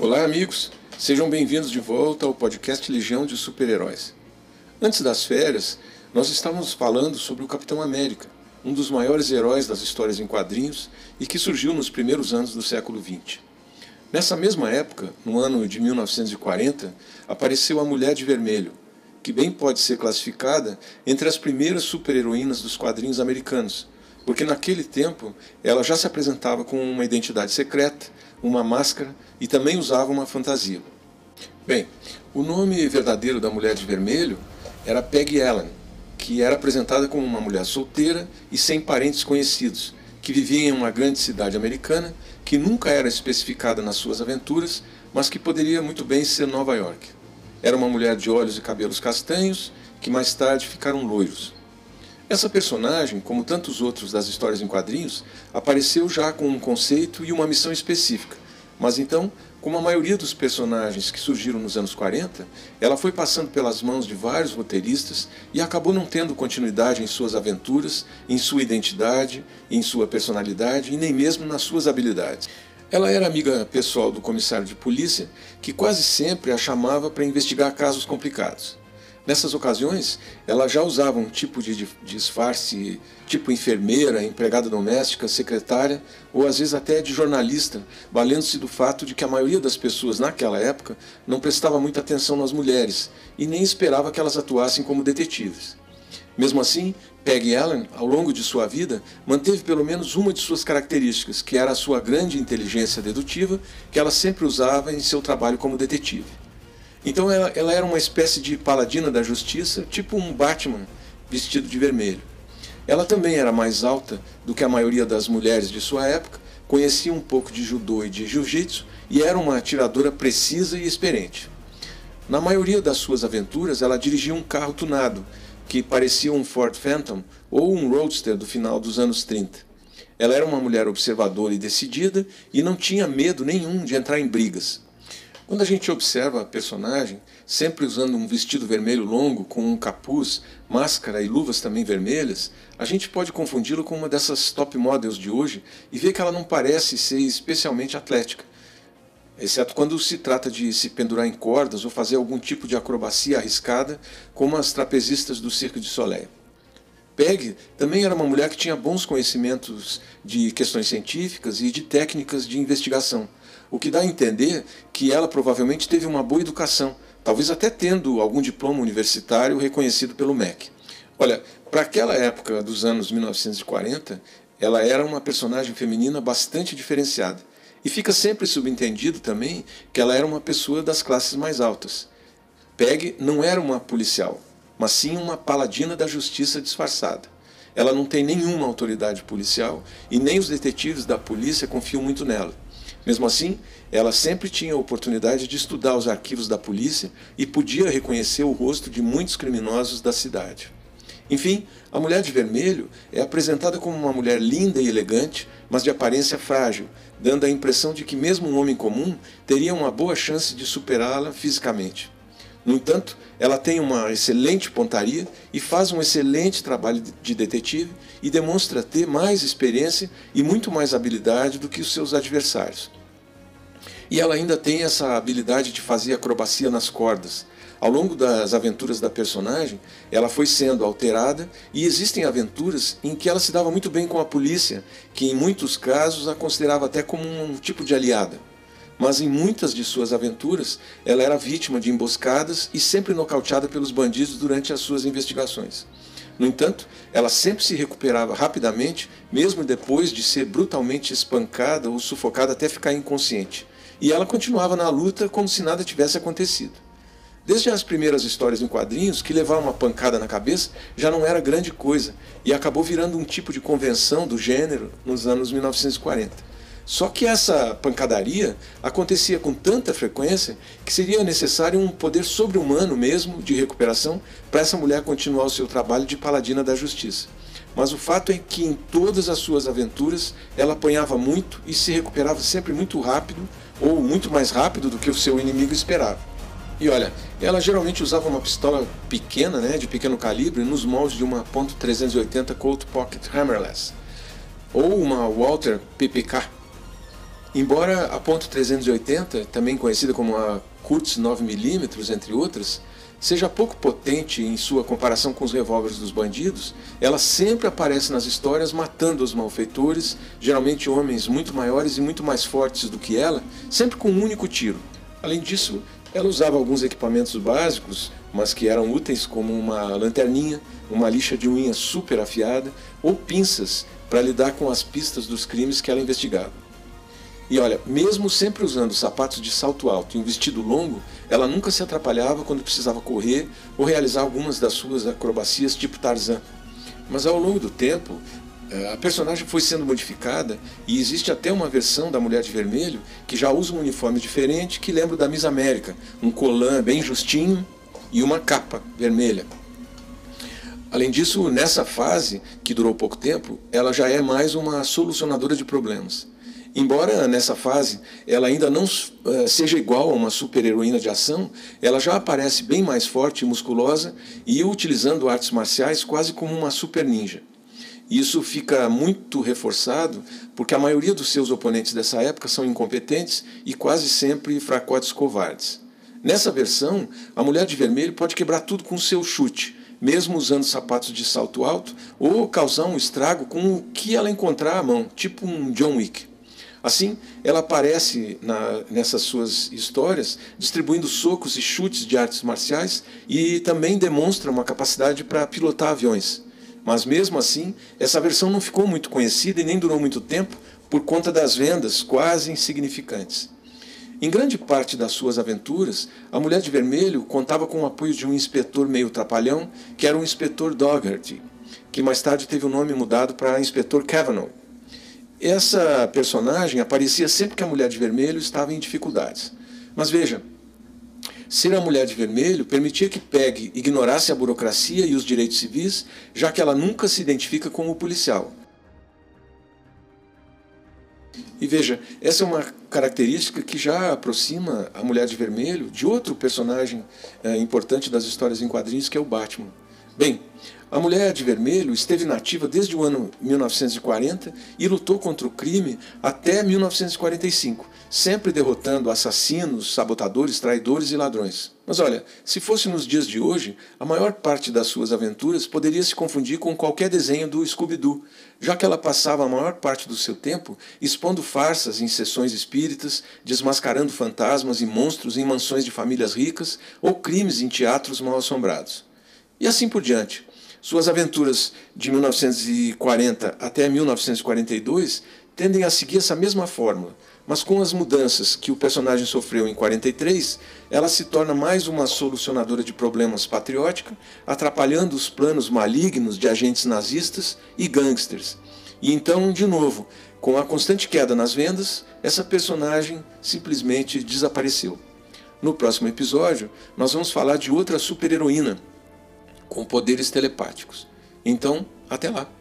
Olá, amigos. Sejam bem-vindos de volta ao podcast Legião de Super-Heróis. Antes das férias, nós estávamos falando sobre o Capitão América, um dos maiores heróis das histórias em quadrinhos e que surgiu nos primeiros anos do século XX. Nessa mesma época, no ano de 1940, apareceu a Mulher de Vermelho, que bem pode ser classificada entre as primeiras super-heroínas dos quadrinhos americanos, porque naquele tempo ela já se apresentava com uma identidade secreta, uma máscara e também usava uma fantasia. Bem, o nome verdadeiro da Mulher de Vermelho era Peggy Allen, que era apresentada como uma mulher solteira e sem parentes conhecidos, que vivia em uma grande cidade americana que nunca era especificada nas suas aventuras, mas que poderia muito bem ser Nova York. Era uma mulher de olhos e cabelos castanhos, que mais tarde ficaram loiros. Essa personagem, como tantos outros das histórias em quadrinhos, apareceu já com um conceito e uma missão específica. Mas então, como a maioria dos personagens que surgiram nos anos 40, ela foi passando pelas mãos de vários roteiristas e acabou não tendo continuidade em suas aventuras, em sua identidade, em sua personalidade e nem mesmo nas suas habilidades. Ela era amiga pessoal do comissário de polícia, que quase sempre a chamava para investigar casos complicados. Nessas ocasiões, ela já usava um tipo de disfarce, tipo enfermeira, empregada doméstica, secretária, ou às vezes até de jornalista, valendo-se do fato de que a maioria das pessoas naquela época não prestava muita atenção nas mulheres e nem esperava que elas atuassem como detetives. Mesmo assim, Peggy Allen, ao longo de sua vida, manteve pelo menos uma de suas características, que era a sua grande inteligência dedutiva, que ela sempre usava em seu trabalho como detetive. Então ela, ela era uma espécie de paladina da justiça, tipo um Batman vestido de vermelho. Ela também era mais alta do que a maioria das mulheres de sua época, conhecia um pouco de judô e de jiu-jitsu e era uma atiradora precisa e experiente. Na maioria das suas aventuras, ela dirigia um carro tunado, que parecia um Ford Phantom ou um Roadster do final dos anos 30. Ela era uma mulher observadora e decidida e não tinha medo nenhum de entrar em brigas. Quando a gente observa a personagem, sempre usando um vestido vermelho longo com um capuz, máscara e luvas também vermelhas, a gente pode confundi-la com uma dessas top models de hoje e ver que ela não parece ser especialmente atlética exceto quando se trata de se pendurar em cordas ou fazer algum tipo de acrobacia arriscada, como as trapezistas do Circo de Soleil. Peg também era uma mulher que tinha bons conhecimentos de questões científicas e de técnicas de investigação, o que dá a entender que ela provavelmente teve uma boa educação, talvez até tendo algum diploma universitário reconhecido pelo MEC. Olha, para aquela época dos anos 1940, ela era uma personagem feminina bastante diferenciada e fica sempre subentendido também que ela era uma pessoa das classes mais altas. Peg não era uma policial, mas sim uma paladina da justiça disfarçada. Ela não tem nenhuma autoridade policial e nem os detetives da polícia confiam muito nela. Mesmo assim, ela sempre tinha a oportunidade de estudar os arquivos da polícia e podia reconhecer o rosto de muitos criminosos da cidade. Enfim, a mulher de vermelho é apresentada como uma mulher linda e elegante, mas de aparência frágil, dando a impressão de que mesmo um homem comum teria uma boa chance de superá-la fisicamente. No entanto, ela tem uma excelente pontaria e faz um excelente trabalho de detetive e demonstra ter mais experiência e muito mais habilidade do que os seus adversários. E ela ainda tem essa habilidade de fazer acrobacia nas cordas, ao longo das aventuras da personagem, ela foi sendo alterada e existem aventuras em que ela se dava muito bem com a polícia, que em muitos casos a considerava até como um tipo de aliada. Mas em muitas de suas aventuras, ela era vítima de emboscadas e sempre nocauteada pelos bandidos durante as suas investigações. No entanto, ela sempre se recuperava rapidamente, mesmo depois de ser brutalmente espancada ou sufocada até ficar inconsciente. E ela continuava na luta como se nada tivesse acontecido. Desde as primeiras histórias em quadrinhos, que levar uma pancada na cabeça já não era grande coisa e acabou virando um tipo de convenção do gênero nos anos 1940. Só que essa pancadaria acontecia com tanta frequência que seria necessário um poder sobre-humano mesmo de recuperação para essa mulher continuar o seu trabalho de paladina da justiça. Mas o fato é que em todas as suas aventuras ela apanhava muito e se recuperava sempre muito rápido ou muito mais rápido do que o seu inimigo esperava. E olha, ela geralmente usava uma pistola pequena, né, de pequeno calibre, nos moldes de uma .380 Colt Pocket Hammerless, ou uma Walter PPK. Embora a ponto .380, também conhecida como a Kurtz 9mm, entre outras, seja pouco potente em sua comparação com os revólveres dos bandidos, ela sempre aparece nas histórias matando os malfeitores, geralmente homens muito maiores e muito mais fortes do que ela, sempre com um único tiro. Além disso, ela usava alguns equipamentos básicos, mas que eram úteis como uma lanterninha, uma lixa de unha super afiada ou pinças para lidar com as pistas dos crimes que ela investigava. E olha, mesmo sempre usando sapatos de salto alto e um vestido longo, ela nunca se atrapalhava quando precisava correr ou realizar algumas das suas acrobacias tipo Tarzan. Mas ao longo do tempo, eh, a personagem foi sendo modificada e existe até uma versão da Mulher de Vermelho que já usa um uniforme diferente que lembra da Miss América, um colã bem justinho e uma capa vermelha. Além disso, nessa fase, que durou pouco tempo, ela já é mais uma solucionadora de problemas. Embora nessa fase ela ainda não uh, seja igual a uma super-heroína de ação, ela já aparece bem mais forte e musculosa e utilizando artes marciais quase como uma super ninja. Isso fica muito reforçado porque a maioria dos seus oponentes dessa época são incompetentes e quase sempre fracotes covardes. Nessa versão, a mulher de vermelho pode quebrar tudo com seu chute, mesmo usando sapatos de salto alto, ou causar um estrago com o que ela encontrar à mão, tipo um John Wick. Assim, ela aparece na, nessas suas histórias distribuindo socos e chutes de artes marciais e também demonstra uma capacidade para pilotar aviões. Mas mesmo assim, essa versão não ficou muito conhecida e nem durou muito tempo por conta das vendas quase insignificantes. Em grande parte das suas aventuras, a Mulher de Vermelho contava com o apoio de um inspetor meio trapalhão, que era o inspetor Dougherty, que mais tarde teve o nome mudado para inspetor Cavanaugh. Essa personagem aparecia sempre que a mulher de vermelho estava em dificuldades. Mas veja, ser a mulher de vermelho permitia que Peg ignorasse a burocracia e os direitos civis, já que ela nunca se identifica como policial. E veja, essa é uma característica que já aproxima a Mulher de Vermelho de outro personagem é, importante das histórias em quadrinhos, que é o Batman. Bem, a Mulher de Vermelho esteve nativa desde o ano 1940 e lutou contra o crime até 1945, sempre derrotando assassinos, sabotadores, traidores e ladrões. Mas olha, se fosse nos dias de hoje, a maior parte das suas aventuras poderia se confundir com qualquer desenho do Scooby-Doo, já que ela passava a maior parte do seu tempo expondo farsas em sessões espíritas, desmascarando fantasmas e monstros em mansões de famílias ricas ou crimes em teatros mal assombrados. E assim por diante. Suas aventuras de 1940 até 1942 tendem a seguir essa mesma fórmula, mas com as mudanças que o personagem sofreu em 43, ela se torna mais uma solucionadora de problemas patriótica, atrapalhando os planos malignos de agentes nazistas e gangsters. E então, de novo, com a constante queda nas vendas, essa personagem simplesmente desapareceu. No próximo episódio, nós vamos falar de outra super-heroína com poderes telepáticos. Então, até lá!